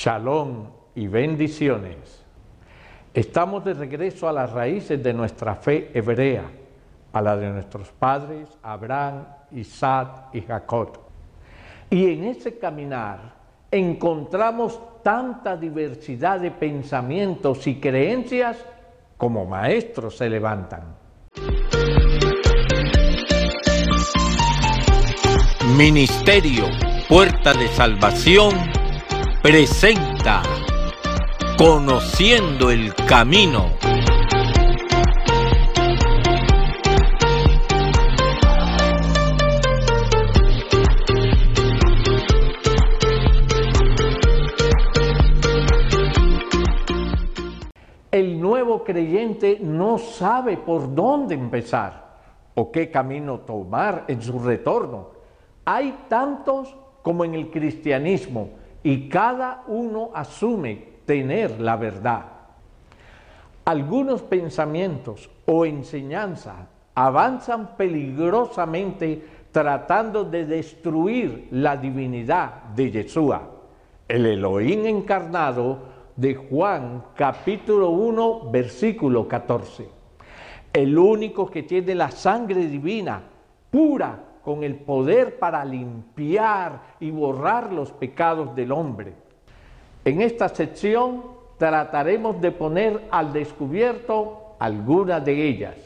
Shalom y bendiciones. Estamos de regreso a las raíces de nuestra fe hebrea, a la de nuestros padres Abraham, Isaac y Jacob. Y en ese caminar encontramos tanta diversidad de pensamientos y creencias como maestros se levantan. Ministerio Puerta de Salvación presenta Conociendo el Camino. El nuevo creyente no sabe por dónde empezar o qué camino tomar en su retorno. Hay tantos como en el cristianismo y cada uno asume tener la verdad. Algunos pensamientos o enseñanzas avanzan peligrosamente tratando de destruir la divinidad de Yeshua, el Elohim encarnado de Juan capítulo 1 versículo 14. El único que tiene la sangre divina pura con el poder para limpiar y borrar los pecados del hombre. En esta sección trataremos de poner al descubierto algunas de ellas.